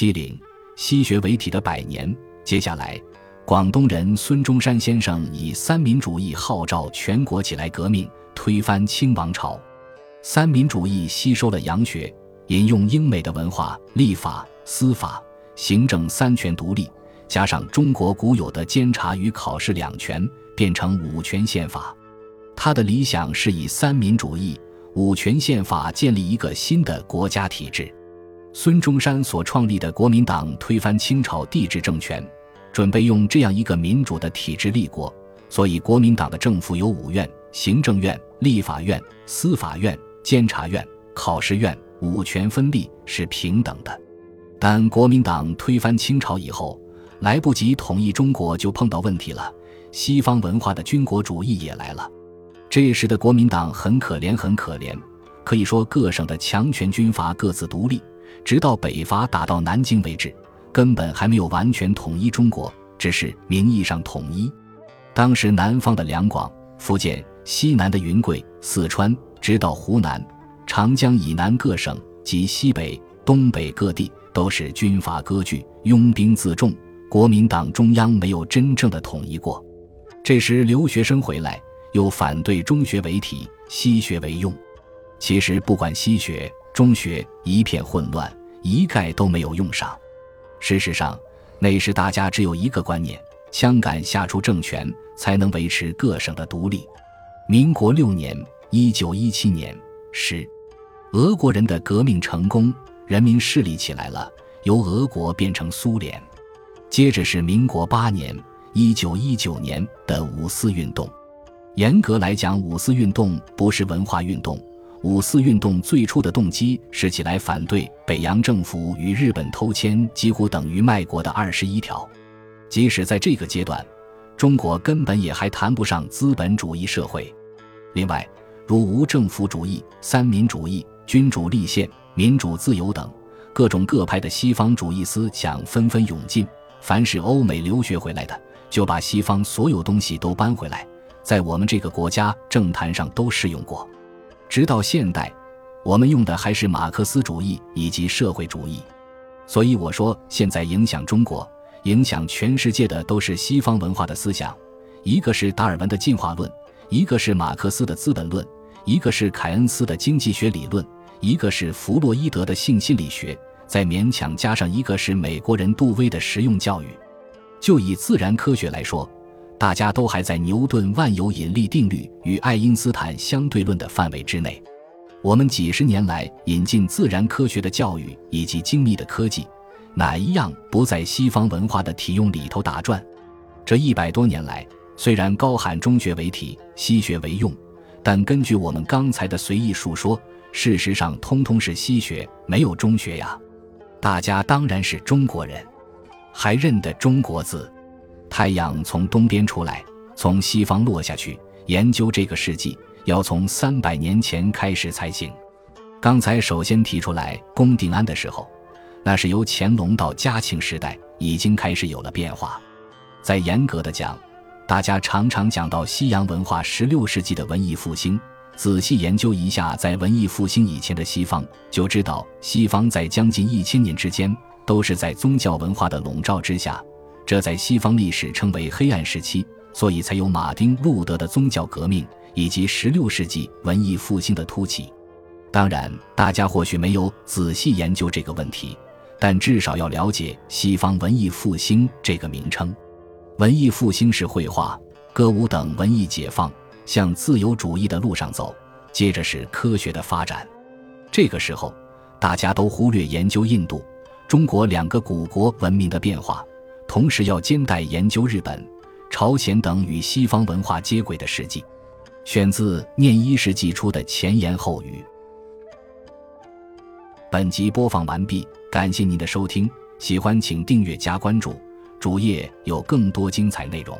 七零，西学为体的百年。接下来，广东人孙中山先生以三民主义号召全国起来革命，推翻清王朝。三民主义吸收了洋学，引用英美的文化、立法、司法、行政三权独立，加上中国古有的监察与考试两权，变成五权宪法。他的理想是以三民主义、五权宪法建立一个新的国家体制。孙中山所创立的国民党推翻清朝帝制政权，准备用这样一个民主的体制立国。所以，国民党的政府有五院：行政院、立法院、司法院、监察院、考试院，五权分立是平等的。但国民党推翻清朝以后，来不及统一中国，就碰到问题了。西方文化的军国主义也来了。这时的国民党很可怜，很可怜，可以说各省的强权军阀各自独立。直到北伐打到南京为止，根本还没有完全统一中国，只是名义上统一。当时南方的两广、福建，西南的云贵、四川，直到湖南、长江以南各省及西北、东北各地，都是军阀割据，拥兵自重。国民党中央没有真正的统一过。这时留学生回来，又反对中学为体，西学为用。其实不管西学。中学一片混乱，一概都没有用上。事实上，那时大家只有一个观念：枪杆下出政权，才能维持各省的独立。民国六年（一九一七年）时，俄国人的革命成功，人民势力起来了，由俄国变成苏联。接着是民国八年（一九一九年）的五四运动。严格来讲，五四运动不是文化运动。五四运动最初的动机是起来反对北洋政府与日本偷签几乎等于卖国的二十一条。即使在这个阶段，中国根本也还谈不上资本主义社会。另外，如无政府主义、三民主义、君主立宪、民主自由等各种各派的西方主义思想纷纷涌进，凡是欧美留学回来的，就把西方所有东西都搬回来，在我们这个国家政坛上都适用过。直到现代，我们用的还是马克思主义以及社会主义，所以我说，现在影响中国、影响全世界的都是西方文化的思想，一个是达尔文的进化论，一个是马克思的资本论，一个是凯恩斯的经济学理论，一个是弗洛伊德的性心理学，再勉强加上一个是美国人杜威的实用教育。就以自然科学来说。大家都还在牛顿万有引力定律与爱因斯坦相对论的范围之内。我们几十年来引进自然科学的教育以及精密的科技，哪一样不在西方文化的体用里头打转？这一百多年来，虽然高喊中学为体，西学为用，但根据我们刚才的随意述说，事实上通通是西学，没有中学呀。大家当然是中国人，还认得中国字。太阳从东边出来，从西方落下去。研究这个世纪，要从三百年前开始才行。刚才首先提出来龚定安的时候，那是由乾隆到嘉庆时代已经开始有了变化。再严格的讲，大家常常讲到西洋文化十六世纪的文艺复兴，仔细研究一下在文艺复兴以前的西方，就知道西方在将近一千年之间都是在宗教文化的笼罩之下。这在西方历史称为黑暗时期，所以才有马丁·路德的宗教革命以及16世纪文艺复兴的突起。当然，大家或许没有仔细研究这个问题，但至少要了解西方文艺复兴这个名称。文艺复兴是绘画、歌舞等文艺解放，向自由主义的路上走；接着是科学的发展。这个时候，大家都忽略研究印度、中国两个古国文明的变化。同时要兼带研究日本、朝鲜等与西方文化接轨的事迹。选自《念一世纪初的前言后语》。本集播放完毕，感谢您的收听，喜欢请订阅加关注，主页有更多精彩内容。